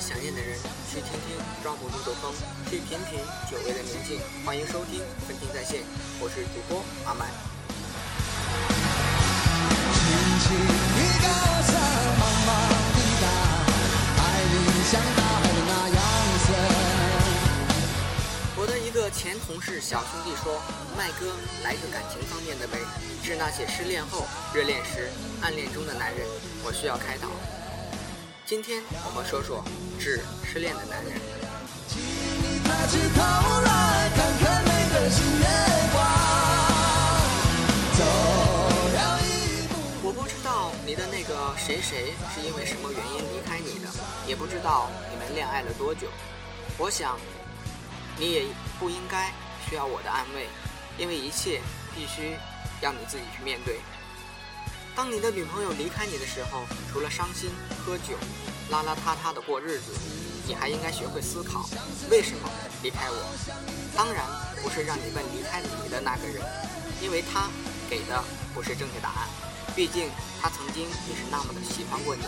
想念的人，去听听抓捕路的风，去品品久违的宁静。欢迎收听分听在线，我是主播阿麦。我的一个前同事小兄弟说：“麦哥，来个感情方面的呗，治那些失恋后、热恋时、暗恋中的男人，我需要开导。”今天我们说说治失恋的男人。我不知道你的那个谁谁是因为什么原因离开你的，也不知道你们恋爱了多久。我想，你也不应该需要我的安慰，因为一切必须要你自己去面对。当你的女朋友离开你的时候，除了伤心、喝酒、邋邋遢遢的过日子，你还应该学会思考，为什么离开我？当然不是让你问离开你的那个人，因为他给的不是正确答案。毕竟他曾经也是那么的喜欢过你。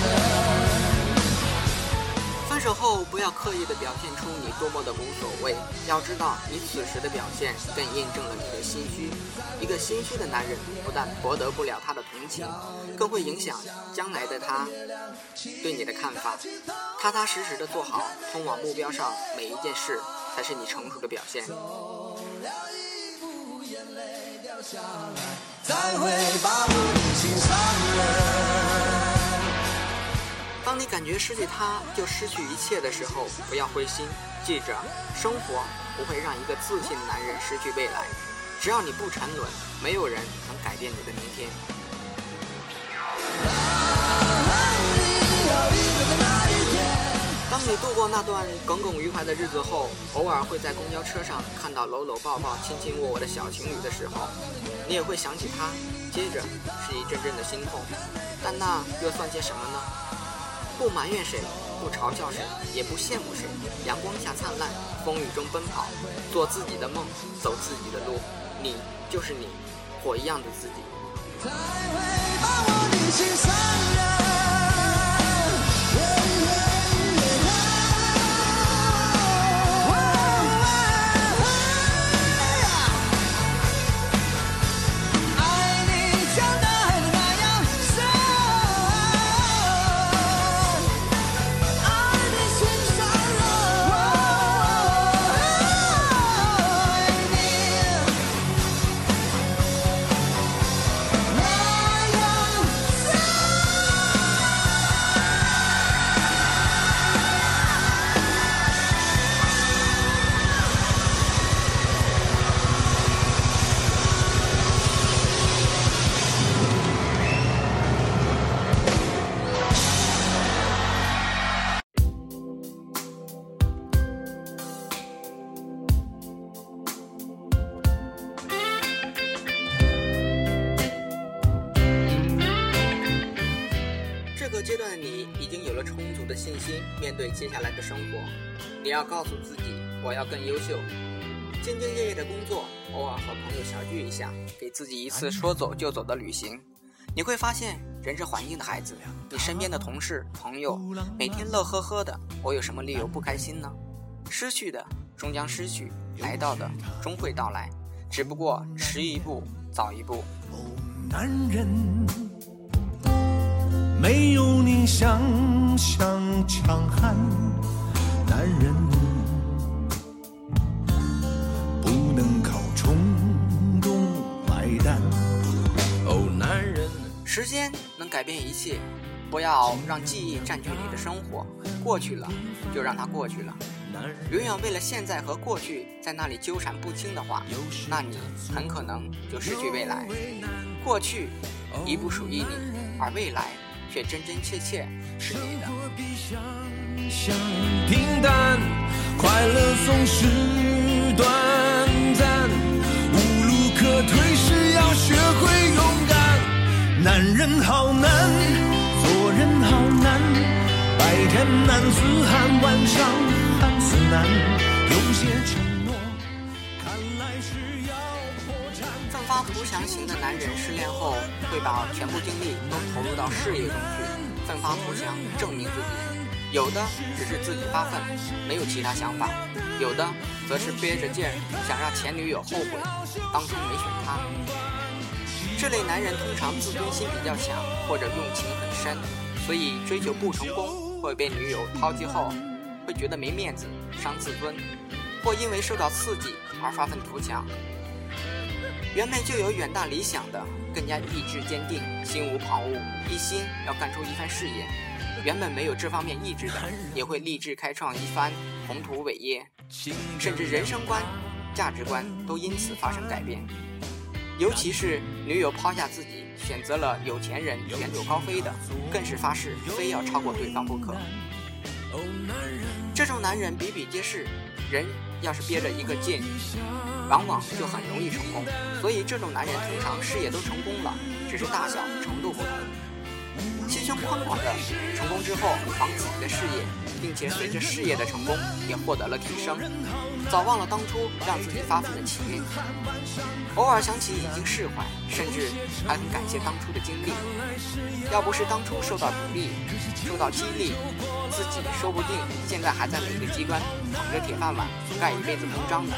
分手后不要刻意的表现出你多么的无所谓，要知道你此时的表现更印证了你的心虚。一个心虚的男人不但博得不了他的同情，更会影响将来的他对你的看法。踏踏实实的做好通往目标上每一件事，才是你成熟的表现。当你感觉失去他就失去一切的时候，不要灰心。记着，生活不会让一个自信的男人失去未来。只要你不沉沦，没有人能改变你的明天。当你度过那段耿耿于怀的日子后，偶尔会在公交车上看到搂搂抱抱、亲亲我我的小情侣的时候，你也会想起他，接着是一阵阵的心痛。但那又算些什么呢？不埋怨谁，不嘲笑谁，也不羡慕谁。阳光下灿烂，风雨中奔跑，做自己的梦，走自己的路。你就是你，火一样的自己。信心，面对接下来的生活，你要告诉自己，我要更优秀，兢兢业业的工作，偶尔和朋友小聚一下，给自己一次说走就走的旅行。你会发现，人是环境的孩子，你身边的同事朋友每天乐呵呵的，我有什么理由不开心呢？失去的终将失去，来到的终会到来，只不过迟一步，早一步。男人。没有你想象强悍，男人不能靠冲动买单。哦，男人，时间能改变一切，不要让记忆占据你的生活。过去了，就让它过去了。永远为了现在和过去在那里纠缠不清的话，那你很可能就失去未来。过去已不属于你，而未来。却真真切切是你的。平淡快乐总是短暂，无路可退时要学会勇敢。男人好难，做人好难，白天男子汉，晚上汉子难。有些承诺，看来是要破产。图强型的男人失恋后会把全部精力都投入到事业中去，奋发图强，证明自己；有的只是自己发奋，没有其他想法；有的则是憋着劲儿想让前女友后悔当初没选他。这类男人通常自尊心比较强，或者用情很深，所以追求不成功会被女友抛弃后，会觉得没面子，伤自尊，或因为受到刺激而发愤图强。原本就有远大理想的，更加意志坚定，心无旁骛，一心要干出一番事业；原本没有这方面意志的，也会立志开创一番宏图伟业，甚至人生观、价值观都因此发生改变。尤其是女友抛下自己，选择了有钱人，远走高飞的，更是发誓非要超过对方不可。这种男人比比皆是，人要是憋着一个劲。往往就很容易成功，所以这种男人通常事业都成功了，只是大小程度不同。心胸宽广的，成功之后忙自己的事业，并且随着事业的成功也获得了提升，早忘了当初让自己发奋的起因。偶尔想起已经释怀，甚至还很感谢当初的经历。要不是当初受到鼓励、受到激励，自己说不定现在还在哪个机关捧着铁饭碗盖一辈子公章呢。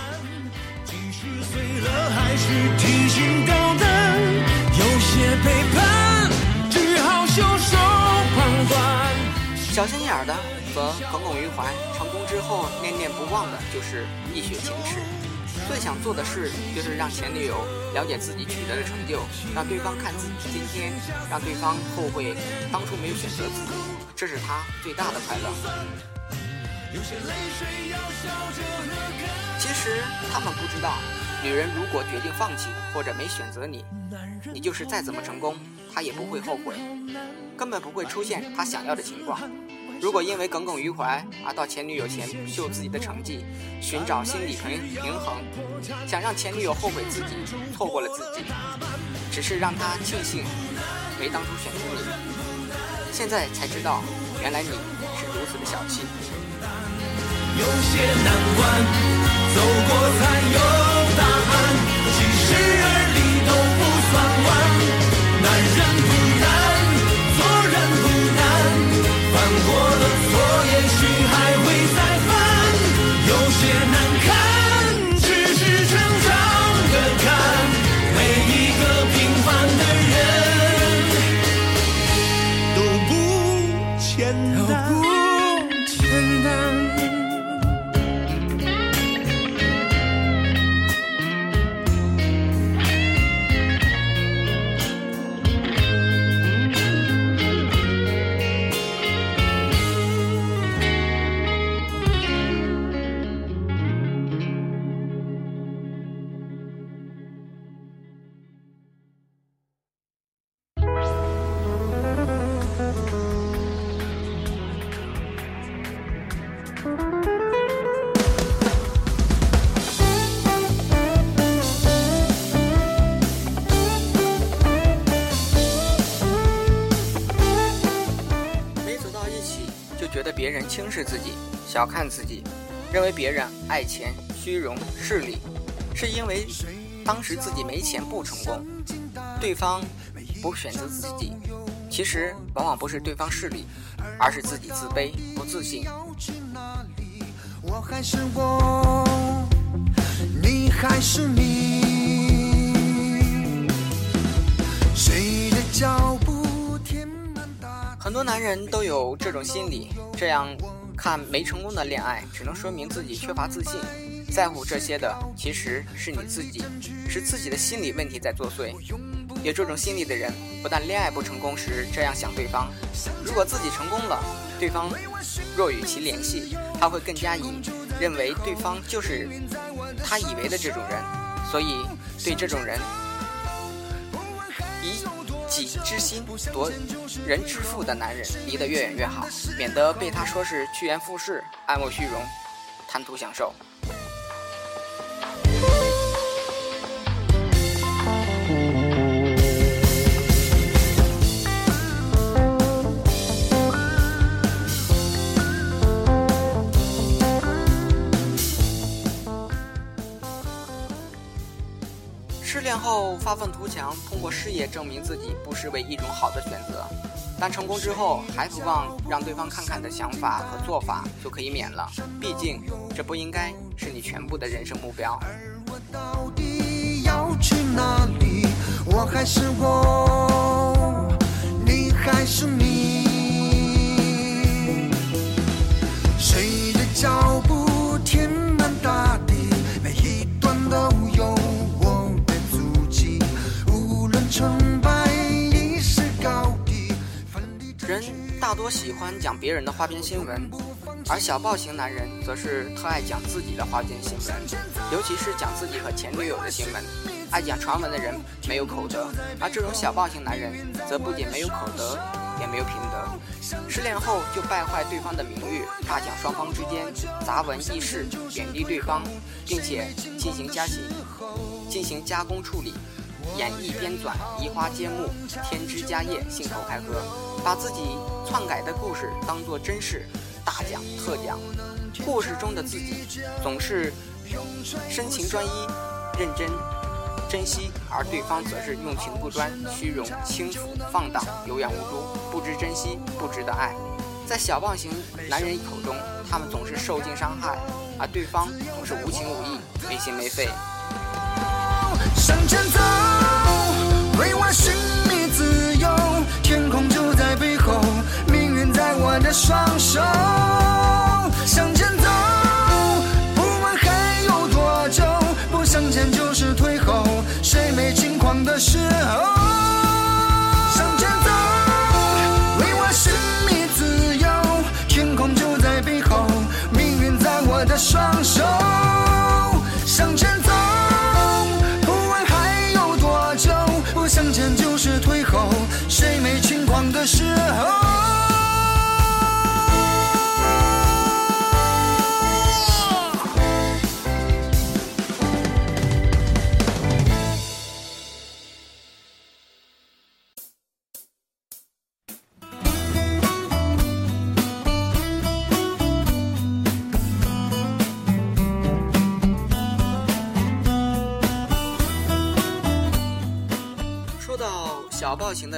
小心眼儿的和耿耿于怀，成功之后念念不忘的就是一雪前耻。最想做的事就是让前女友了解自己取得的成就，让对方看自己今天，让对方后悔当初没有选择自己，这是他最大的快乐。其实他们不知道。女人如果决定放弃或者没选择你，你就是再怎么成功，她也不会后悔，根本不会出现她想要的情况。如果因为耿耿于怀而到前女友前秀自己的成绩，寻找心理平平衡，想让前女友后悔自己错过了自己，只是让她庆幸没当初选择你，现在才知道原来你是如此的小气。有些难关，走过才有。是自己，小看自己，认为别人爱钱、虚荣、势力，是因为当时自己没钱不成功。对方不选择自己，其实往往不是对方势力，而是自己自卑不自信。很多男人都有这种心理。这样看没成功的恋爱，只能说明自己缺乏自信。在乎这些的其实是你自己，是自己的心理问题在作祟。有这种心理的人，不但恋爱不成功时这样想对方，如果自己成功了，对方若与其联系，他会更加以认为对方就是他以为的这种人，所以对这种人。己之心夺人之腹的男人离得越远越好，免得被他说是趋炎附势、爱慕虚荣、贪图享受。后发愤图强，通过事业证明自己，不失为一种好的选择。但成功之后，还不忘让对方看看的想法和做法就可以免了。毕竟，这不应该是你全部的人生目标。我还是我，你还是你。谁的脚步人大多喜欢讲别人的花边新闻，而小报型男人则是特爱讲自己的花边新闻，尤其是讲自己和前女友的新闻。爱讲传闻的人没有口德，而这种小报型男人则不仅没有口德，也没有品德。失恋后就败坏对方的名誉，大讲双方之间杂文轶事，贬低对方，并且进行加刑、进行加工处理，演绎编纂，移花接木，添枝加叶，信口开河，把自己篡改的故事当作真事，大讲特讲。故事中的自己总是深情专一、认真。珍惜，而对方则是用情不专、虚荣、轻浮、放荡、有眼无珠，不知珍惜，不值得爱。在小棒型男人口中，他们总是受尽伤害，而对方总是无情无义、没心没肺。向是退后。谁没轻狂的时候？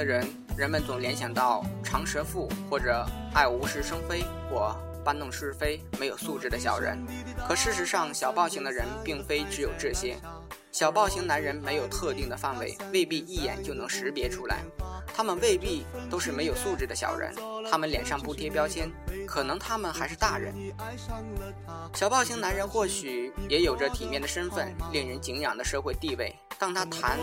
的人，人们总联想到长舌妇，或者爱无事生非，或搬弄是非、没有素质的小人。可事实上，小暴型的人并非只有这些。小暴型男人没有特定的范围，未必一眼就能识别出来。他们未必都是没有素质的小人，他们脸上不贴标签，可能他们还是大人。小暴型男人或许也有着体面的身份，令人敬仰的社会地位。当他谈。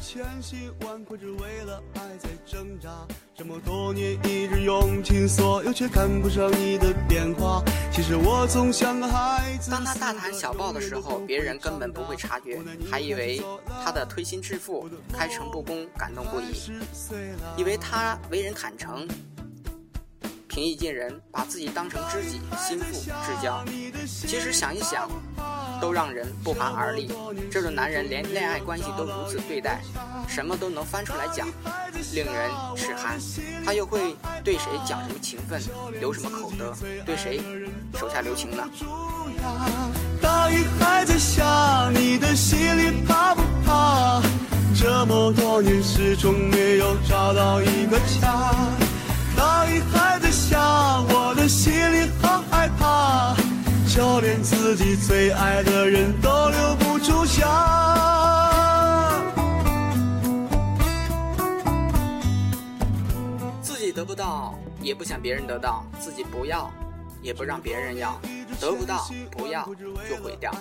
千辛万苦只为了爱在挣扎，这么多年一直用尽所有，却看不上你的变化。其实我总像个孩子。当他大谈小报的时候，别人根本不会察觉，还以为他的推心置腹、开诚布公感动不已，以为他为人坦诚、平易近人，把自己当成知己、心腹、至交。其实想一想。都让人不寒而栗。这种男人连恋爱关系都如此对待，什么都能翻出来讲，令人齿寒。他又会对谁讲什么情分，留什么口德，对谁手下留情呢？大雨还在下，你的心里怕不怕？这么多年始终没有找到一个家。大雨还在下，我的心里好害怕。就连自己最爱的人都留不住下。自己得不到，也不想别人得到；自己不要，也不让别人要。得不到，不要就毁掉。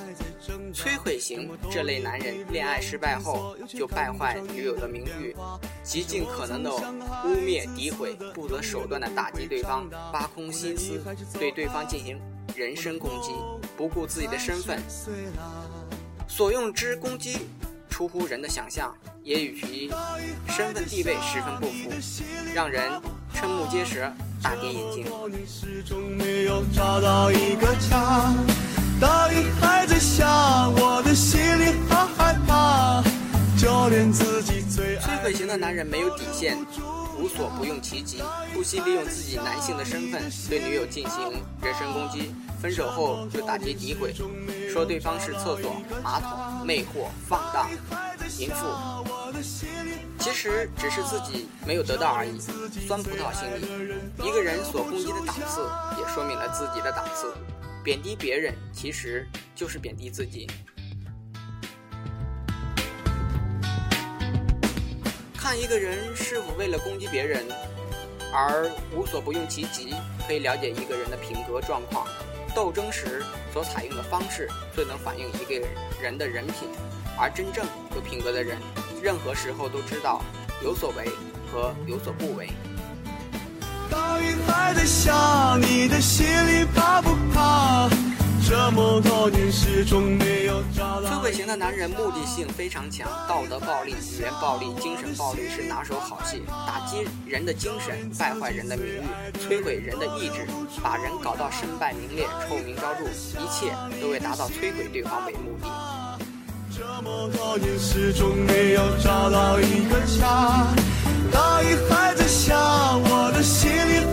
摧毁型这类男人，恋爱失败后就败坏女友的名誉，极尽可能的污蔑、诋毁，不择手段的打击对方，挖空心思对对方进行。人身攻击，不顾自己的身份，所用之攻击出乎人的想象，也与其身份地位十分不符，让人瞠目结舌，大跌眼镜。大雨还在下，我的心里好害怕，就连自己最摧毁型的男人没有底线。无所不用其极，不惜利用自己男性的身份对女友进行人身攻击，分手后就打击诋毁，说对方是厕所、马桶、魅惑、放荡。淫妇，其实只是自己没有得到而已。酸葡萄心理，一个人所攻击的档次，也说明了自己的档次。贬低别人，其实就是贬低自己。看一个人是否为了攻击别人而无所不用其极，可以了解一个人的品格状况。斗争时所采用的方式，最能反映一个人的人品。而真正有品格的人，任何时候都知道有所为和有所不为。大雨还在下，你的心里怕不怕？这么多年始终没有找到。摧毁型的男人目的性非常强，道德暴力、语言暴力、精神暴力是拿手好戏，打击人的精神，败坏人的名誉，摧毁人的意志，把人搞到身败名裂、臭名昭著，一切都为达到摧毁对方为目的。这么多年始终没有找到一个家，大雨还在下，我的心里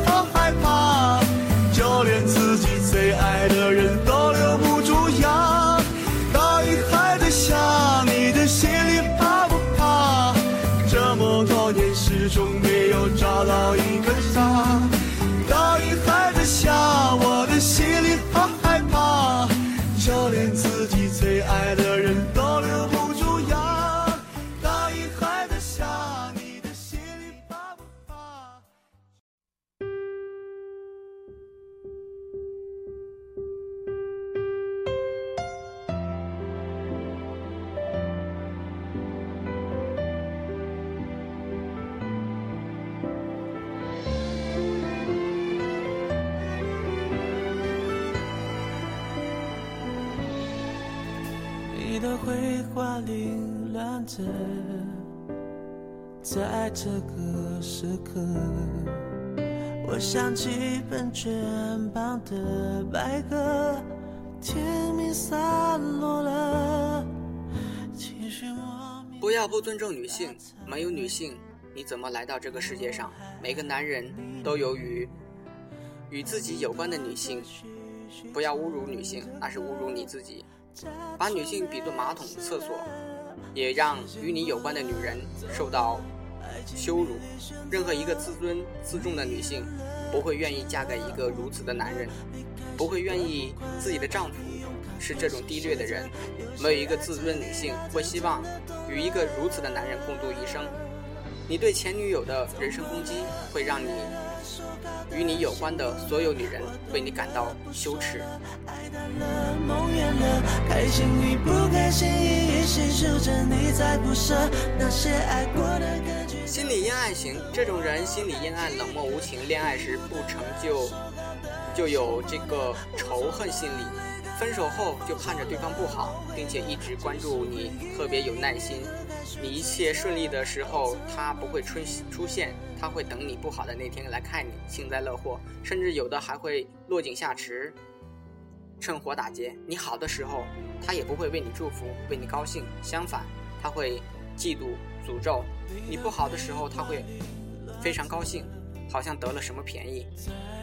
的绘画凌乱着，在这个时刻，我想起喷泉旁的白鸽，天明散落了，情绪莫名。不要不尊重女性，没有女性，你怎么来到这个世界上？每个男人都有与与自己有关的女性，不要侮辱女性，那是侮辱你自己。把女性比作马桶、厕所，也让与你有关的女人受到羞辱。任何一个自尊自重的女性，不会愿意嫁给一个如此的男人，不会愿意自己的丈夫是这种低劣的人。没有一个自尊女性会希望与一个如此的男人共度一生。你对前女友的人身攻击，会让你。与你有关的所有女人为你感到羞耻。心理阴暗型，这种人心理阴暗、冷漠无情，恋爱时不成就就有这个仇恨心理，分手后就盼着对方不好，并且一直关注你，特别有耐心。你一切顺利的时候，他不会出出现，他会等你不好的那天来看你，幸灾乐祸，甚至有的还会落井下石，趁火打劫。你好的时候，他也不会为你祝福，为你高兴，相反，他会嫉妒、诅咒。你不好的时候，他会非常高兴，好像得了什么便宜。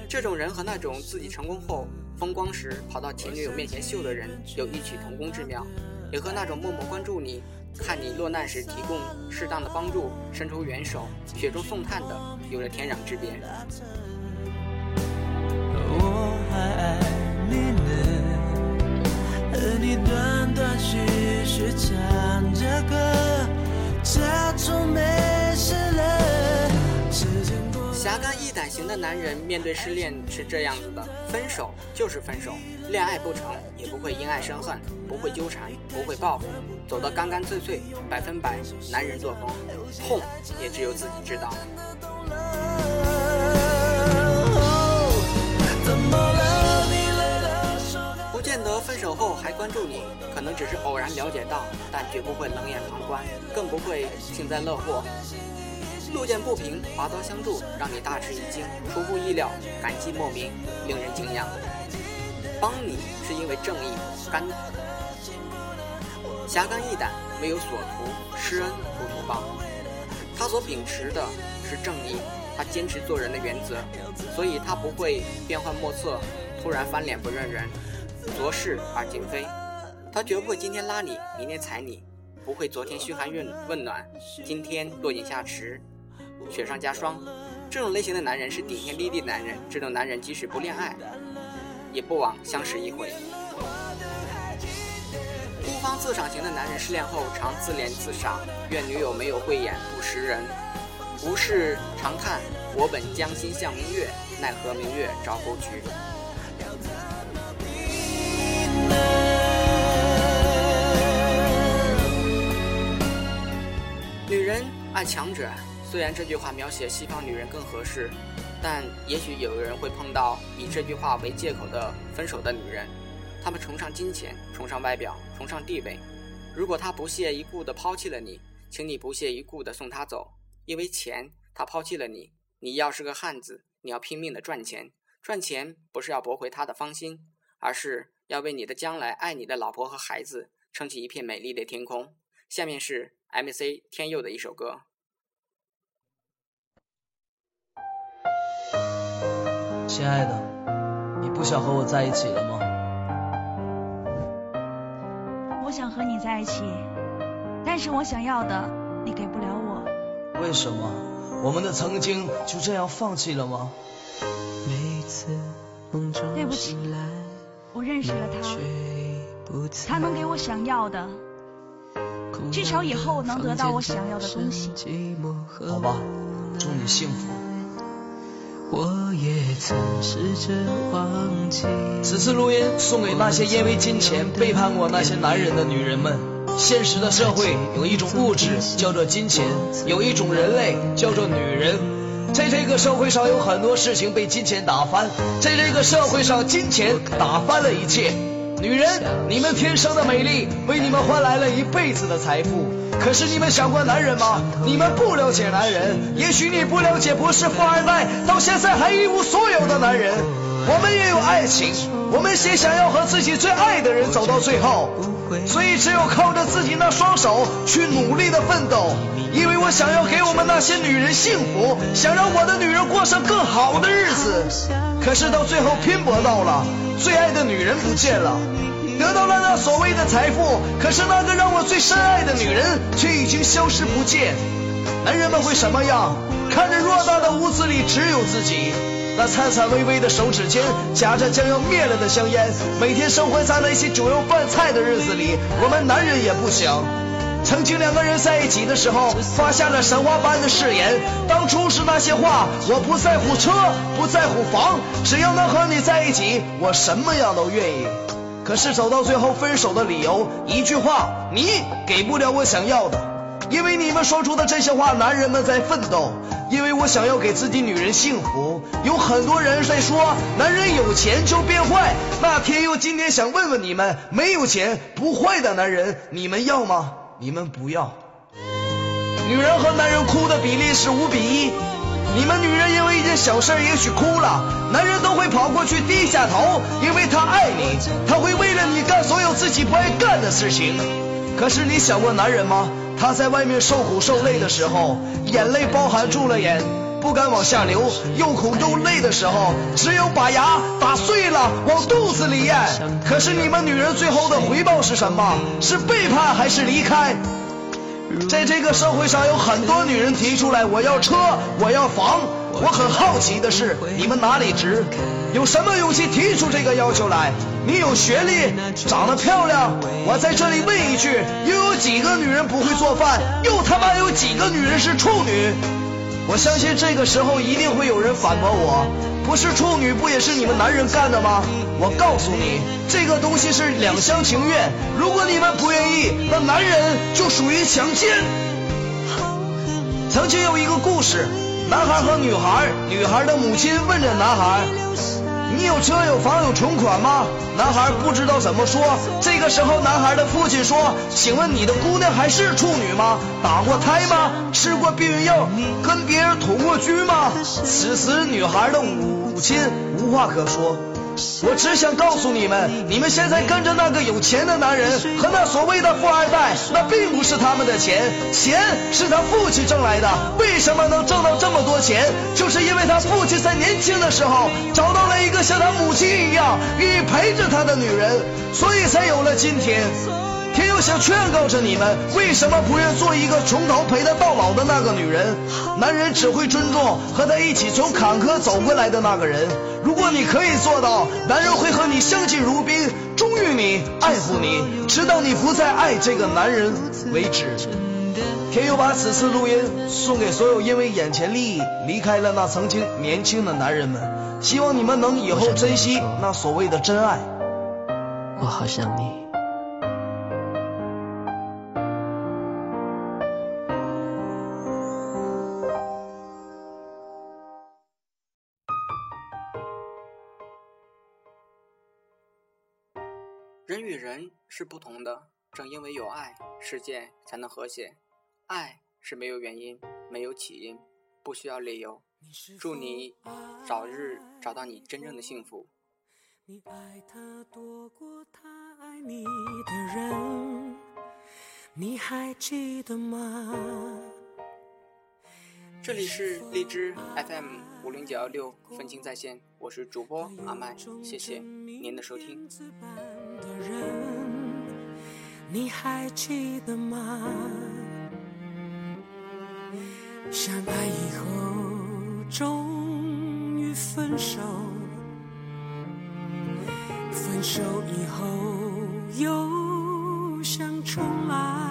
这种人和那种自己成功后风光时跑到前女友面前秀的人有异曲同工之妙，也和那种默默关注你。看你落难时提供适当的帮助，伸出援手，雪中送炭的，有着天壤之别。我还爱，你断断续续唱着歌，假装没事了。侠肝义胆型的男人面对失恋是这样子的：分手就是分手，恋爱不成也不会因爱生恨，不会纠缠，不会报复，走得干干脆脆，百分百男人作风。痛也只有自己知道。分手后还关注你，可能只是偶然了解到，但绝不会冷眼旁观，更不会幸灾乐祸。路见不平，拔刀相助，让你大吃一惊，出乎意料，感激莫名，令人敬仰。帮你是因为正义，肝侠肝义胆，没有所图，施恩不图报。他所秉持的是正义，他坚持做人的原则，所以他不会变幻莫测，突然翻脸不认人，做事而今非。他绝不会今天拉你，明天踩你。不会昨天嘘寒问问暖，今天落井下石，雪上加霜。这种类型的男人是顶天立地的男人，这种男人即使不恋爱，也不枉相识一回。孤芳自赏型的男人失恋后常自怜自赏，怨女友没有慧眼不识人。无事常叹我本将心向明月，奈何明月照沟渠。女人爱强者，虽然这句话描写西方女人更合适，但也许有人会碰到以这句话为借口的分手的女人。她们崇尚金钱，崇尚外表，崇尚地位。如果她不屑一顾地抛弃了你，请你不屑一顾地送她走，因为钱，她抛弃了你。你要是个汉子，你要拼命地赚钱，赚钱不是要驳回她的芳心，而是要为你的将来爱你的老婆和孩子撑起一片美丽的天空。下面是。M.C. 天佑的一首歌。亲爱的，你不想和我在一起了吗？我想和你在一起，但是我想要的你给不了我。为什么？我们的曾经就这样放弃了吗？对不起，我认识了他，他能给我想要的。至少以后能得到我想要的东西。好吧，祝你幸福。此次录音送给那些因为金钱背叛过那些男人的女人们。现实的社会有一种物质叫做金钱，有一种人类叫做女人。在这个社会上有很多事情被金钱打翻，在这个社会上金钱打翻了一切。女人，你们天生的美丽为你们换来了一辈子的财富。可是你们想过男人吗？你们不了解男人。也许你不了解不是富二代，到现在还一无所有的男人。我们也有爱情，我们也想要和自己最爱的人走到最后。所以只有靠着自己那双手去努力的奋斗。因为我想要给我们那些女人幸福，想让我的女人过上更好的日子。可是到最后拼搏到了。最爱的女人不见了，得到了那所谓的财富，可是那个让我最深爱的女人却已经消失不见。男人们会什么样？看着偌大的屋子里只有自己，那颤颤巍巍的手指间夹着将要灭了的香烟，每天生活在那些酒肉饭菜的日子里，我们男人也不想。曾经两个人在一起的时候，发下了神话般的誓言。当初是那些话，我不在乎车，不在乎房，只要能和你在一起，我什么样都愿意。可是走到最后，分手的理由一句话：你给不了我想要的。因为你们说出的这些话，男人们在奋斗。因为我想要给自己女人幸福。有很多人在说，男人有钱就变坏。那天佑今天想问问你们，没有钱不坏的男人，你们要吗？你们不要，女人和男人哭的比例是五比一。你们女人因为一件小事也许哭了，男人都会跑过去低下头，因为他爱你，他会为了你干所有自己不爱干的事情。可是你想过男人吗？他在外面受苦受累的时候，眼泪包含住了眼，不敢往下流，又苦又累的时候，只有把牙打碎了往肚子里咽。可是你们女人最后的回报是什么？是背叛还是离开？在这个社会上有很多女人提出来我要车，我要房。我很好奇的是，你们哪里值？有什么勇气提出这个要求来？你有学历，长得漂亮。我在这里问一句：又有几个女人不会做饭？又他妈有几个女人是处女？我相信这个时候一定会有人反驳我，不是处女不也是你们男人干的吗？我告诉你，这个东西是两厢情愿。如果你们不愿意，那男人就属于强奸。曾经有一个故事，男孩和女孩，女孩的母亲问着男孩。你有车有房有存款吗？男孩不知道怎么说。这个时候，男孩的父亲说：“请问你的姑娘还是处女吗？打过胎吗？吃过避孕药？跟别人同过居吗？”此时，女孩的母亲无话可说。我只想告诉你们，你们现在跟着那个有钱的男人和那所谓的富二代，那并不是他们的钱，钱是他父亲挣来的。为什么能挣到这么多钱？就是因为他父亲在年轻的时候找到了一个像他母亲一样愿意陪着他的女人，所以才有了今天。天佑想劝告着你们，为什么不愿做一个从头陪他到老的那个女人？男人只会尊重和他一起从坎坷走过来的那个人。如果你可以做到，男人会和你相敬如宾，忠于你，爱护你，直到你不再爱这个男人为止。天佑把此次录音送给所有因为眼前利益离开了那曾经年轻的男人们，希望你们能以后珍惜那所谓的真爱。我好想你。是不同的，正因为有爱，世界才能和谐。爱是没有原因，没有起因，不需要理由。祝你早日找到你真正的幸福。你爱他多过他爱你的人，你还记得吗？这里是荔枝 FM 五零九幺六分清在线，我是主播阿麦，谢谢您的收听。你还记得吗？相爱以后，终于分手。分手以后，又想重来。